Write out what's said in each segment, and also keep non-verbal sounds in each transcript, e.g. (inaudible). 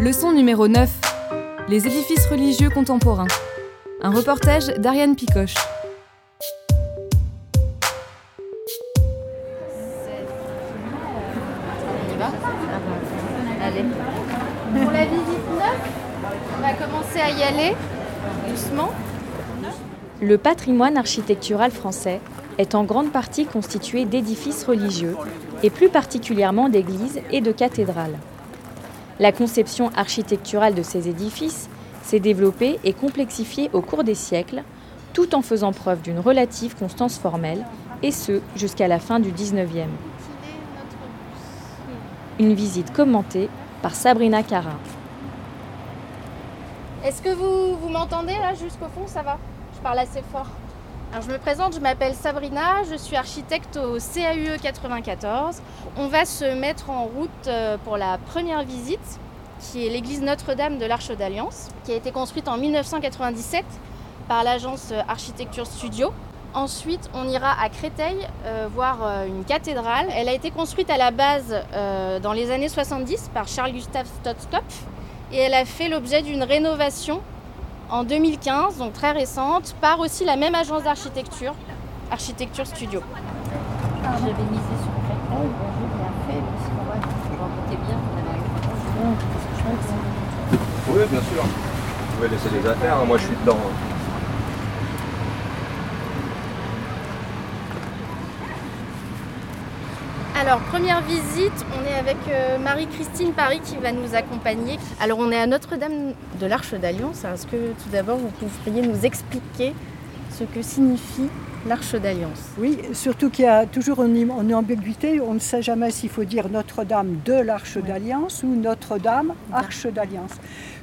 Leçon numéro 9. Les édifices religieux contemporains. Un reportage d'Ariane Picoche. Allez. Pour la visite 9, on va commencer à y aller doucement. Le patrimoine architectural français est en grande partie constitué d'édifices religieux, et plus particulièrement d'églises et de cathédrales. La conception architecturale de ces édifices s'est développée et complexifiée au cours des siècles, tout en faisant preuve d'une relative constance formelle, et ce jusqu'à la fin du XIXe. Une visite commentée par Sabrina Cara. Est-ce que vous, vous m'entendez là jusqu'au fond? Ça va? Je parle assez fort. Alors je me présente, je m'appelle Sabrina, je suis architecte au CAUE 94. On va se mettre en route euh, pour la première visite, qui est l'église Notre-Dame de l'Arche d'Alliance, qui a été construite en 1997 par l'agence Architecture Studio. Ensuite, on ira à Créteil euh, voir euh, une cathédrale. Elle a été construite à la base euh, dans les années 70 par Charles Gustave Stotskopf et elle a fait l'objet d'une rénovation en 2015, donc très récente, par aussi la même agence d'architecture, Architecture Studio. J'avais misé sur Créteil, bon, j'ai bien fait, doutais bien qu'on avait un Oui, bien sûr. Vous pouvez laisser les affaires, hein, moi je suis dedans. Alors, première visite, on est avec euh, Marie-Christine Paris qui va nous accompagner. Alors, on est à Notre-Dame de l'Arche d'Alliance. Est-ce que tout d'abord, vous pourriez nous expliquer ce que signifie l'Arche d'Alliance Oui, surtout qu'il y a toujours une, une ambiguïté. On ne sait jamais s'il faut dire Notre-Dame de l'Arche d'Alliance ou Notre-Dame Arche d'Alliance.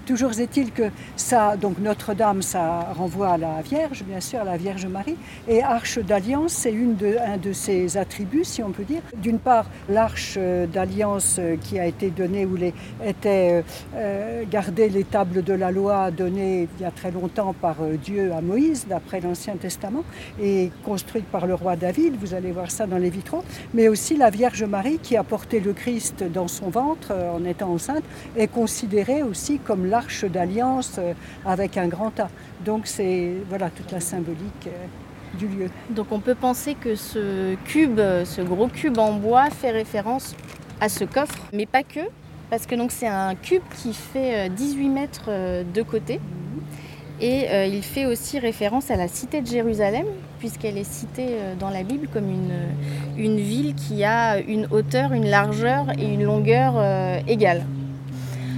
Toujours est-il que ça, donc Notre-Dame, ça renvoie à la Vierge, bien sûr, à la Vierge Marie. Et Arche d'Alliance, c'est une de, un de ses attributs, si on peut dire. D'une part, l'Arche d'Alliance euh, qui a été donnée, où les, étaient euh, euh, gardées les tables de la loi données il y a très longtemps par Dieu à Moïse, d'après l'Ancien Testament, et construite par le roi David, vous allez voir ça dans les vitraux, mais aussi la Vierge Marie qui a porté le Christ dans son ventre euh, en étant enceinte, est considérée aussi comme l'arche d'alliance euh, avec un grand A. Donc c'est voilà toute la symbolique euh, du lieu. Donc, on peut penser que ce cube, ce gros cube en bois, fait référence à ce coffre, mais pas que, parce que c'est un cube qui fait euh, 18 mètres de côté. Et euh, il fait aussi référence à la cité de Jérusalem, puisqu'elle est citée euh, dans la Bible comme une, une ville qui a une hauteur, une largeur et une longueur euh, égales.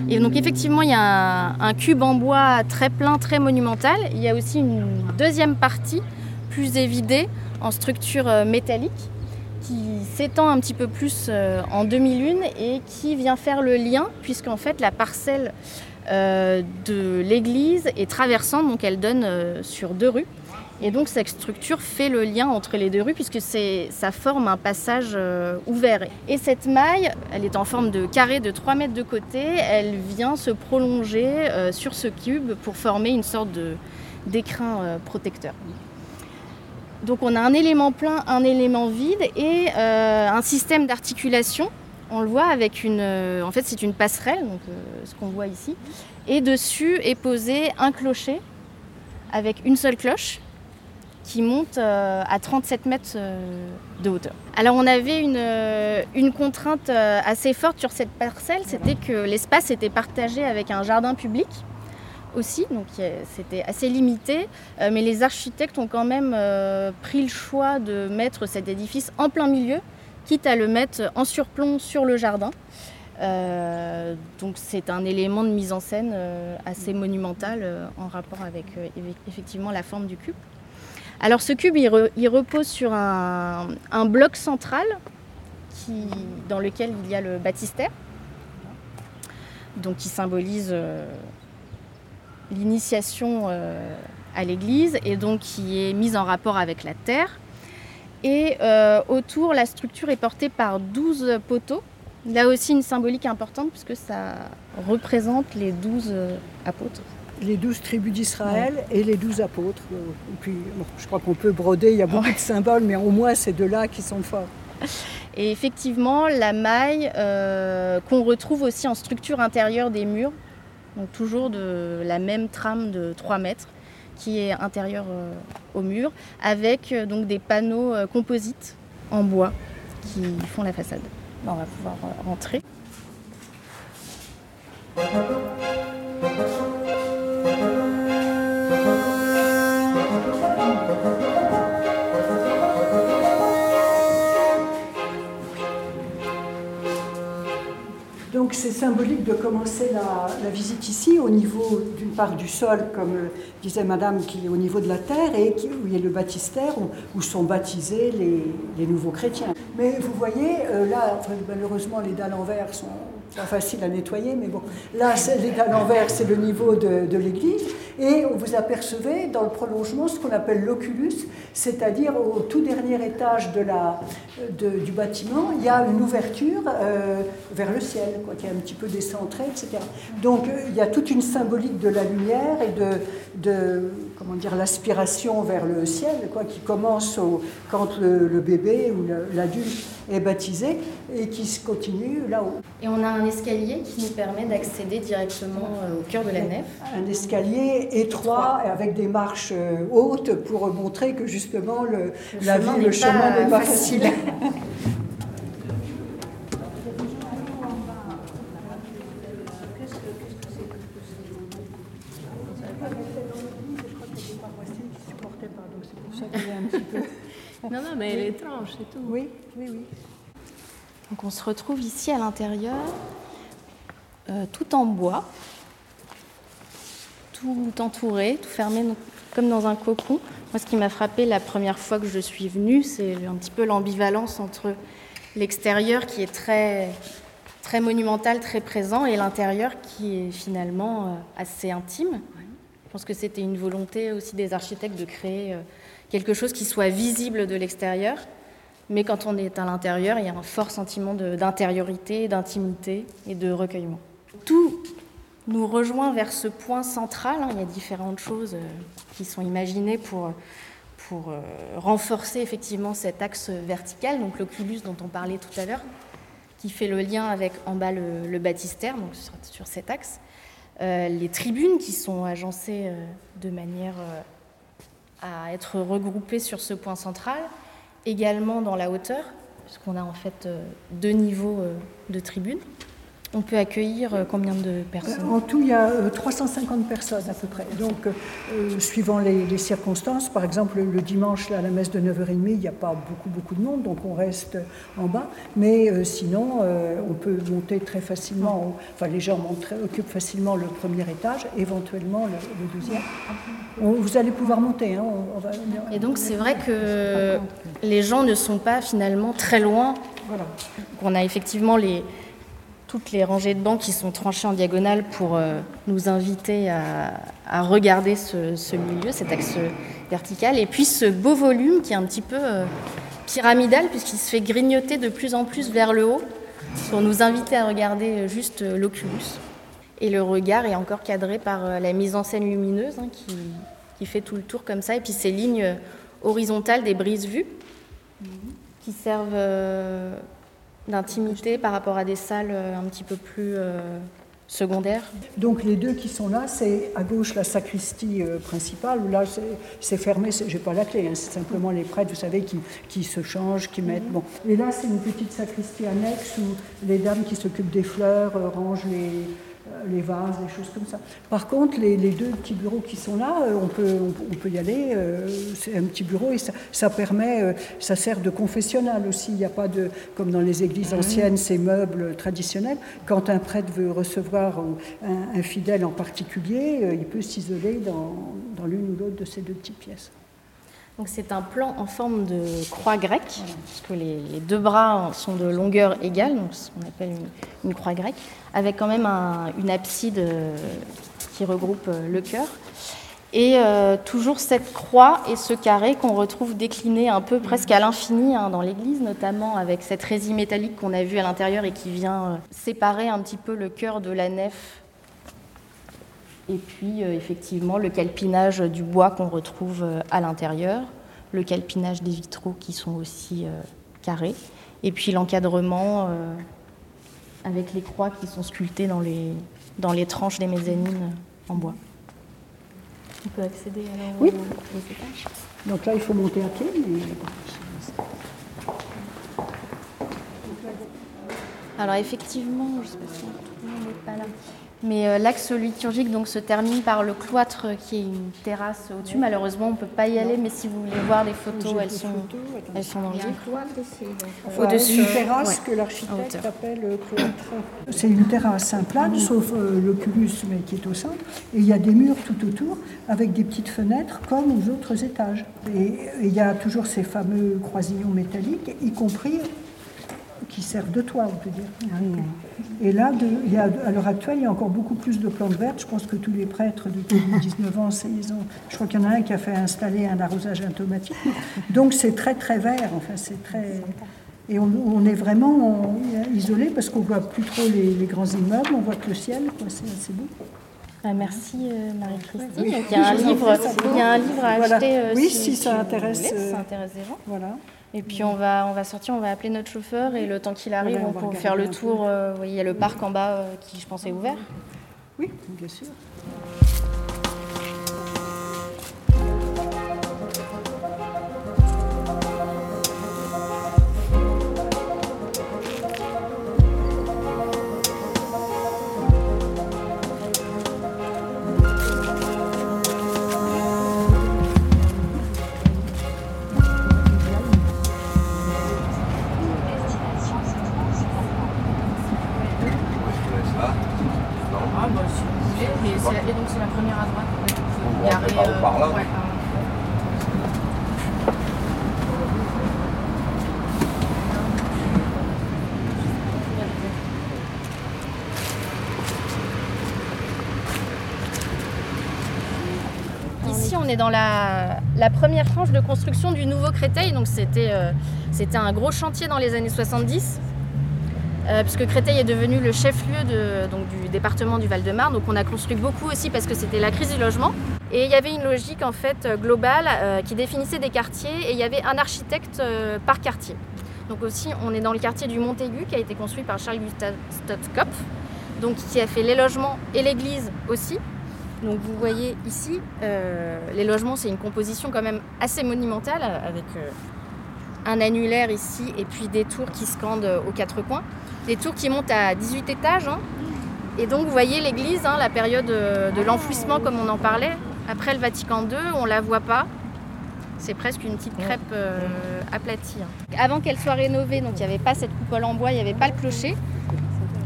Et donc effectivement, il y a un, un cube en bois très plein, très monumental. Il y a aussi une deuxième partie, plus évidée, en structure euh, métallique, qui s'étend un petit peu plus euh, en demi-lune et qui vient faire le lien, puisqu'en fait la parcelle euh, de l'église est traversante, donc elle donne euh, sur deux rues. Et donc cette structure fait le lien entre les deux rues puisque ça forme un passage euh, ouvert. Et cette maille, elle est en forme de carré de 3 mètres de côté, elle vient se prolonger euh, sur ce cube pour former une sorte d'écrin euh, protecteur. Donc on a un élément plein, un élément vide et euh, un système d'articulation. On le voit avec une... euh, en fait c'est une passerelle, donc euh, ce qu'on voit ici. Et dessus est posé un clocher avec une seule cloche qui monte euh, à 37 mètres de hauteur. Alors on avait une, une contrainte assez forte sur cette parcelle, c'était que l'espace était partagé avec un jardin public aussi, donc c'était assez limité, mais les architectes ont quand même pris le choix de mettre cet édifice en plein milieu, quitte à le mettre en surplomb sur le jardin. Euh, donc c'est un élément de mise en scène euh, assez monumental euh, en rapport avec eff- effectivement la forme du cube. Alors ce cube, il, re- il repose sur un, bloc central dans lequel il y a le baptistère, donc qui symbolise l'initiation à l'église et donc qui est mise en rapport avec la terre. Et euh, autour, la structure est portée par 12 poteaux. Là aussi une symbolique importante puisque ça représente les 12 euh, apôtres. Les douze tribus d'Israël et les douze apôtres. Euh, Et puis, bon, je crois qu'on peut broder, il y a beaucoup de symboles, mais au moins c'est deux-là qui sont forts. Et effectivement, la maille euh, qu'on retrouve aussi en structure intérieure des murs, donc toujours de la même trame de 3 mètres qui est intérieure euh, au mur, avec euh, donc des panneaux euh, composites en bois qui font la façade. On va pouvoir rentrer. Donc c'est symbolique de commencer la, visite ici au niveau d'une part du sol, comme euh, disait Madame, qui est au niveau de la terre, et qui, où le baptistère, où, sont baptisés les, nouveaux chrétiens. Mais vous voyez, euh, là, malheureusement, les dalles en verre sont pas faciles à nettoyer, mais bon, là, c'est- en verre, c'est le niveau de, l'église, et vous apercevez dans le prolongement ce qu'on appelle l'oculus, c'est-à-dire au tout dernier étage de la, du bâtiment, il y a une ouverture euh, vers le ciel, quoi, qui est un petit peu décentrée, etc. Donc euh, il y a toute une symbolique de la lumière et de, de comment dire, l'aspiration vers le ciel, quoi, qui commence au- quand le, le bébé ou l'adulte est baptisé et qui se continue là-haut. Et on a un escalier qui nous permet d'accéder directement euh, au cœur de la nef. Un escalier étroit et avec des marches euh, hautes pour montrer que justement le, Le la chemin vie, n'est le chemin pas n'est pas facile. facile. (laughs) Non, non, mais elle est étrange, c'est tout. Oui, oui, oui. Donc on se retrouve ici à l'intérieur, euh, tout en bois, tout entouré, tout fermé donc, comme dans un cocon. Moi, ce qui m'a frappé la première fois que je suis venue, c'est un petit peu l'ambivalence entre l'extérieur qui est très, très monumental, très présent, et l'intérieur qui est finalement euh, assez intime. Je pense que c'était une volonté aussi des architectes de créer euh, quelque chose qui soit visible de l'extérieur, mais quand on est à l'intérieur, il y a un fort sentiment d'intériorité, d'intimité et de recueillement. Tout nous rejoint vers ce point central. hein. Il y a différentes choses euh, qui sont imaginées pour, pour euh, renforcer effectivement cet axe vertical, donc l'oculus dont on parlait tout à l'heure, qui fait le lien avec en bas le, baptistère, donc sur, cet axe. Euh, les tribunes qui sont agencées de manière à être regroupées sur ce point central, également dans la hauteur, puisqu'on a en fait euh, deux niveaux euh, de tribunes. On peut accueillir euh, combien de personnes? En tout, il y a euh, 350 personnes à peu près. Donc, euh, suivant les, les circonstances, par exemple, le dimanche, là, à la messe de 9h30, il n'y a pas beaucoup, beaucoup de monde, donc on reste en bas. Mais euh, sinon, euh, on peut monter très facilement, enfin, les gens montent occupent facilement le premier étage, éventuellement le, le deuxième. On- vous allez pouvoir monter. Hein, on- on va- Et donc c'est vrai que les gens ne sont pas finalement très loin. Voilà. On a effectivement les, toutes les rangées de bancs qui sont tranchées en diagonale pour euh, nous inviter à, regarder ce, milieu, cet axe vertical. Et puis ce beau volume qui est un petit peu euh, pyramidal puisqu'il se fait grignoter de plus en plus vers le haut pour nous inviter à regarder juste euh, l'oculus. Et le regard est encore cadré par la mise en scène lumineuse hein, qui, fait tout le tour comme ça. Et puis ces lignes horizontales des brises-vues qui servent d'intimité par rapport à des salles euh, un petit peu plus euh, secondaires. Donc les deux qui sont là, c'est à gauche la sacristie euh, principale, où là c'est- fermé, j'ai pas la clé, hein, c'est simplement les prêtres, vous savez, qui, qui se changent, qui mettent... Bon. Et là c'est une petite sacristie annexe où les dames qui s'occupent des fleurs euh, rangent les, les vases, des choses comme ça. Par contre, les, les deux petits bureaux qui sont là, euh, on peut, on, peut y aller, euh, c'est un petit bureau et ça, ça permet, euh, ça sert de confessionnal aussi, il n'y a pas de, comme dans les églises anciennes, ces meubles traditionnels, quand un prêtre veut recevoir euh, un, un fidèle en particulier, euh, il peut s'isoler dans, dans l'une ou l'autre de ces deux petites pièces. C'est un plan en forme de croix grecque, puisque les, deux bras sont de longueur égale, donc ce qu'on appelle une, croix grecque, avec quand même un- une abside euh, qui regroupe euh, le cœur. Et euh, toujours cette croix et ce carré qu'on retrouve décliné un peu presque à l'infini hein, dans l'église, notamment avec cette résille métallique qu'on a vue à l'intérieur et qui vient séparer un petit peu le cœur de la nef. Et puis euh, effectivement le calpinage du bois qu'on retrouve euh, à l'intérieur, le calpinage des vitraux qui sont aussi euh, carrés, et puis l'encadrement euh, avec les croix qui sont sculptées dans les, dans les tranches des mezzanines en bois. On peut accéder alors Oui. aux, étages. Donc là, il faut monter à pied. mais- Alors effectivement, je sais pas si tout le monde n'est pas là. Mais euh, l'axe liturgique donc, se termine par le cloître qui est une terrasse au-dessus. Malheureusement, on ne peut pas y aller, mais si vous voulez voir les photos, elles des sont, photos, elles sont dans le livre. Au-dessus. Une terrasse Ouais. que l'architecte appelle cloître. C'est une terrasse, plane, sauf euh, l'oculus, mais qui est au centre. Et il y a des murs tout autour, avec des petites fenêtres, comme aux autres étages. Et il y a toujours ces fameux croisillons métalliques, y compris qui servent de toit, on peut dire. Et là, de- il y a, à l'heure actuelle, il y a encore beaucoup plus de plantes vertes. Je pense que tous les prêtres depuis (laughs) 19 ans, ils ont, je crois qu'il y en a un qui a fait installer un arrosage automatique. Donc c'est très très vert. Enfin, c'est très. Et on, on est vraiment isolé parce qu'on voit plus trop les, les grands immeubles, on voit que le ciel. C'est assez beau. Ah, merci euh, Marie-Christine. Oui. Il y a un livre, prie, ça il y a un livre à Voilà. acheter euh, Oui, si ça intéresse, euh, ça intéresse des gens. Voilà. Et puis on va, on va sortir, on va appeler notre chauffeur et le temps qu'il arrive, Ouais, on on peut faire le tour. euh, il y a le parc en bas euh, qui, je pense, est ouvert. Oui, bien sûr. Dans la, première tranche de construction du nouveau Créteil. Donc, c'était euh, un gros chantier dans les années 70 euh, puisque Créteil est devenu le chef-lieu du département du Val-de-Marne. Donc on a construit beaucoup aussi parce que c'était la crise du logement. Et il y avait une logique en fait euh, globale qui définissait des quartiers et il y avait un architecte par quartier. Donc aussi on est dans le quartier du Montaigu qui a été construit par Charles Gustave Stottkopf, donc qui a fait les logements et l'église aussi. Donc vous voyez ici, euh, les logements c'est une composition quand même assez monumentale avec euh, un annulaire ici et puis des tours qui scandent euh, aux quatre coins. Des tours qui montent à 18 étages. hein. Et donc vous voyez l'église, hein, la période euh, de l'enfouissement comme on en parlait. Après le Vatican II, on la voit pas. C'est presque une petite crêpe euh, aplatie. hein. Avant qu'elle soit rénovée, donc il n'y avait pas cette coupole en bois, il n'y avait pas le clocher.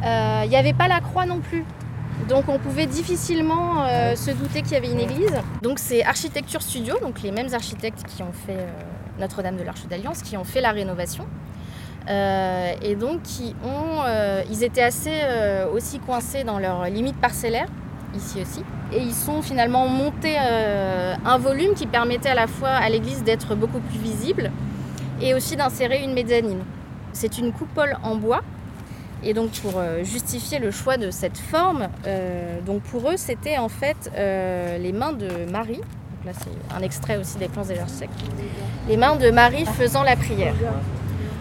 Euh, Il n'y avait pas la croix non plus. Donc on pouvait difficilement euh, se douter qu'il y avait une église. Donc c'est Architecture Studio, donc les mêmes architectes qui ont fait euh, Notre-Dame de l'Arche d'Alliance, qui ont fait la rénovation. Euh, et donc qui ont, ils étaient assez aussi coincés dans leurs limites parcellaires, ici aussi. Et ils sont finalement montés un volume qui permettait à la fois à l'église d'être beaucoup plus visible et aussi d'insérer une mezzanine. C'est une coupole en bois. Et donc pour euh, justifier le choix de cette forme, euh, donc pour eux c'était en fait euh, les mains de Marie. Donc là c'est un extrait aussi des plans architectes. Les mains de Marie faisant la prière.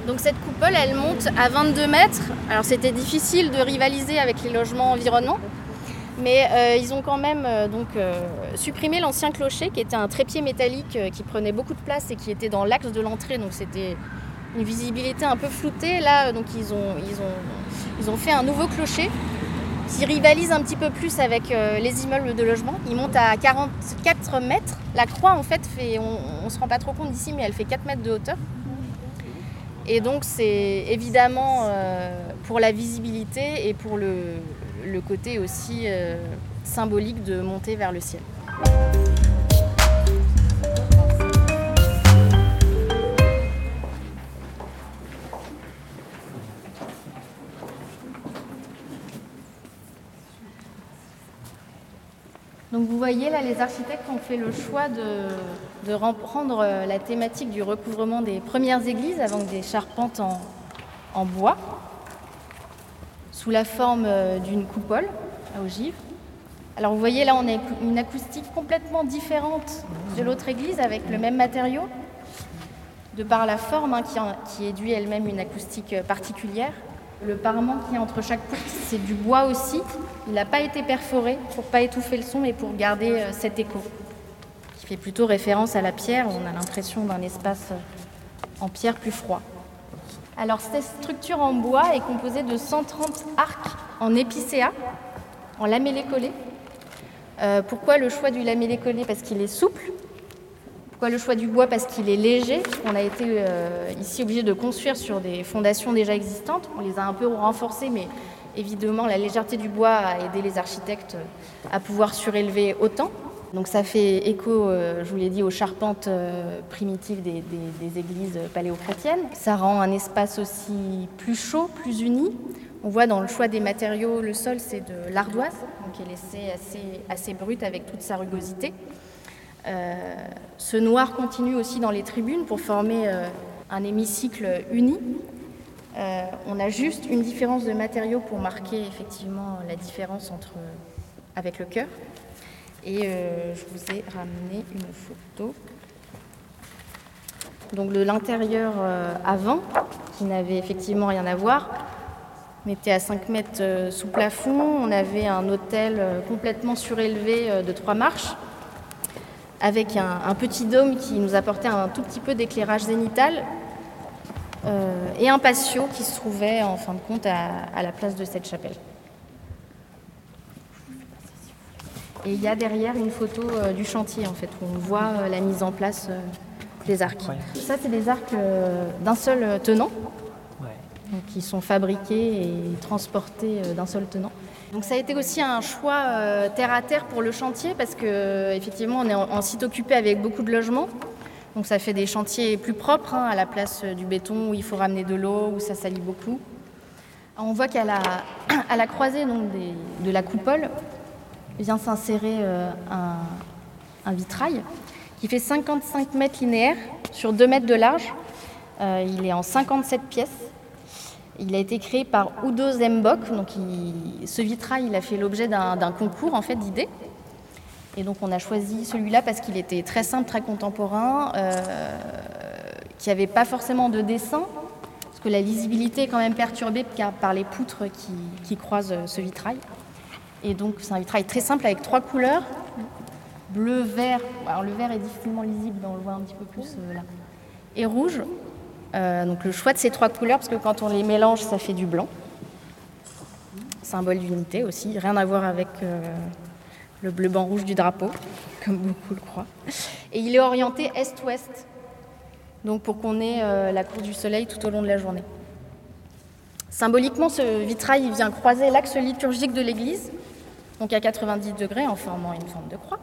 Donc cette coupole, elle monte à 22 mètres. Alors c'était difficile de rivaliser avec les logements environnants, mais ils ont quand même donc supprimé l'ancien clocher, qui était un trépied métallique qui prenait beaucoup de place et qui était dans l'axe de l'entrée. Donc c'était une visibilité un peu floutée. Là, donc ils ont, fait un nouveau clocher qui rivalise un petit peu plus avec euh, les immeubles de logement. Il monte à 44 mètres. La croix, en fait, on ne se rend pas trop compte d'ici, mais elle fait 4 mètres de hauteur. Et donc c'est évidemment euh, pour la visibilité et pour le, le côté aussi euh, symbolique de monter vers le ciel. Vous voyez là, les architectes ont fait le choix de, reprendre euh, la thématique du recouvrement des premières églises avec des charpentes en, bois, sous la forme euh, d'une coupole à ogive. Alors vous voyez là, on a une acoustique complètement différente de l'autre église avec le même matériau, de par la forme hein, qui, en- elle-même une acoustique euh, particulière. Le parement qui est entre chaque poutre, c'est du bois aussi. Il n'a pas été perforé pour pas étouffer le son, mais pour garder euh, cet écho, qui fait plutôt référence à la pierre. On a l'impression d'un espace euh, en pierre plus froid. Alors cette structure en bois est composée de 130 arcs en épicéa, en lamellé collé. Euh, pourquoi le choix du lamellé collé? Parce qu'il est souple. Pourquoi le choix du bois? Parce qu'il est léger. On a été euh, ici obligé de construire sur des fondations déjà existantes. On les a un peu renforcées, mais évidemment la légèreté du bois a aidé les architectes à pouvoir surélever autant. Donc ça fait écho, euh, je vous l'ai dit, aux charpentes euh, primitives des, églises paléochrétiennes. Ça rend un espace aussi plus chaud, plus uni. On voit dans le choix des matériaux, le sol c'est de l'ardoise, donc qui est laissé assez, assez brut avec toute sa rugosité. Euh, ce noir continue aussi dans les tribunes pour former euh, un hémicycle uni. Euh, on a juste une différence de matériaux pour marquer effectivement la différence entre, avec le cœur. Et je vous ai ramené une photo. Donc de l'intérieur avant, qui n'avait effectivement rien à voir. On était à 5 mètres sous plafond. On avait un hôtel complètement surélevé de trois marches, avec un, un petit dôme qui nous apportait un tout petit peu d'éclairage zénital, euh, et un patio qui se trouvait en fin de compte à, à la place de cette chapelle. Et il y a derrière une photo euh, du chantier en fait, où on voit euh, la mise en place des arcs. Ça, c'est des arcs d'un seul tenant, donc, qui sont fabriqués et transportés d'un seul tenant. Donc ça a été aussi un choix euh, terre à terre pour le chantier parce que effectivement on est en, site occupé avec beaucoup de logements. Donc ça fait des chantiers plus propres hein, à la place euh, du béton où il faut ramener de l'eau, où ça salit beaucoup. On voit qu'à la, (clears throat) à la croisée donc, de la coupole vient s'insérer euh, un, vitrail qui fait 55 mètres linéaires sur 2 mètres de large. Il est en 57 pièces. Il a été créé par Udo Zembok. Donc ce vitrail, il a fait l'objet d'un concours en fait d'idées. Et donc on a choisi celui-là parce qu'il était très simple, très contemporain, euh, qui n'avait pas forcément de dessin, parce que la lisibilité est quand même perturbée par les poutres qui, croisent euh, ce vitrail. Et donc c'est un vitrail très simple avec trois couleurs, bleu, vert. Alors le vert est difficilement lisible, on le voit un petit peu plus euh, là. Et rouge. Euh, donc le choix de ces trois couleurs, parce que quand on les mélange, ça fait du blanc. Symbole d'unité aussi, rien à voir avec euh, le bleu, blanc, rouge du drapeau, (laughs) comme beaucoup le croient. Et il est orienté est-ouest, donc pour qu'on ait euh, la course du soleil tout au long de la journée. Symboliquement, ce vitrail il vient croiser l'axe liturgique de l'église, donc à 90 degrés en formant une forme de croix.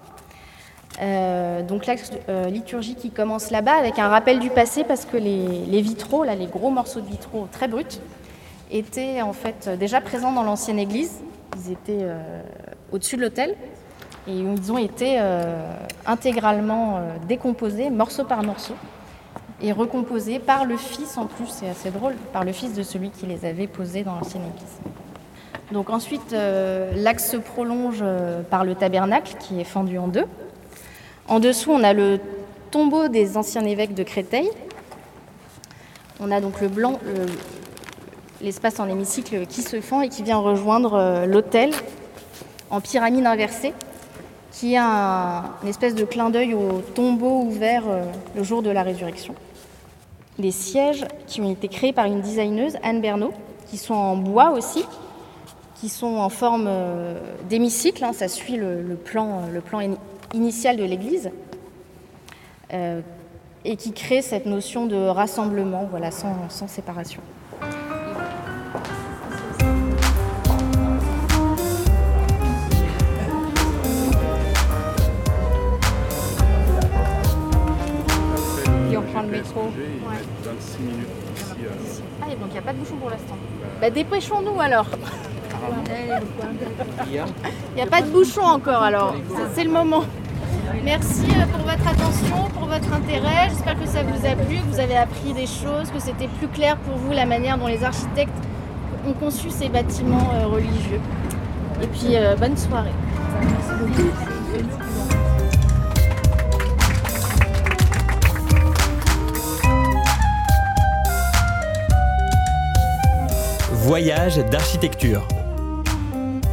Euh, donc l'axe euh, liturgique qui commence là-bas avec un rappel du passé parce que les, vitraux, là, les gros morceaux de vitraux très bruts, étaient en fait déjà présents dans l'ancienne église. Ils étaient euh, au-dessus de l'autel et ils ont été euh, intégralement euh, décomposés, morceau par morceau, et recomposés par le fils en plus, c'est assez drôle, par le fils de celui qui les avait posés dans l'ancienne église. Donc ensuite, euh, l'axe se prolonge euh, par le tabernacle qui est fendu en deux. En dessous, on a le tombeau des anciens évêques de Créteil. On a donc le blanc, le- l'espace en hémicycle qui se fend et qui vient rejoindre euh, l'autel en pyramide inversée, qui est un, une espèce de clin d'œil au tombeau ouvert euh, le jour de la résurrection. Des sièges qui ont été créés par une designeuse, Anne Bernot, qui sont en bois aussi, qui sont en forme euh, d'hémicycle, hein, ça suit le, le plan, le plan ini- initial de l'Église, euh, et qui crée cette notion de rassemblement, voilà, sans, sans séparation. Et on prend le métro. Mettent 26 minutes ici. euh, Ah, et donc il n'y a pas de bouchon pour l'instant. Bah, dépêchons-nous alors Il n'y a pas de bouchon encore alors, c'est le moment. Merci euh, pour votre attention, pour votre intérêt. J'espère que ça vous a plu, que vous avez appris des choses, que c'était plus clair pour vous la manière dont les architectes ont conçu ces bâtiments euh, religieux. Et puis, euh, bonne soirée. Voyage d'architecture.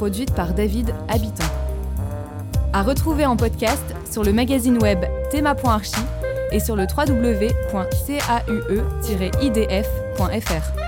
produite par David Habitant. À retrouver en podcast sur le magazine web thema.archi et sur le www.caue-idf.fr.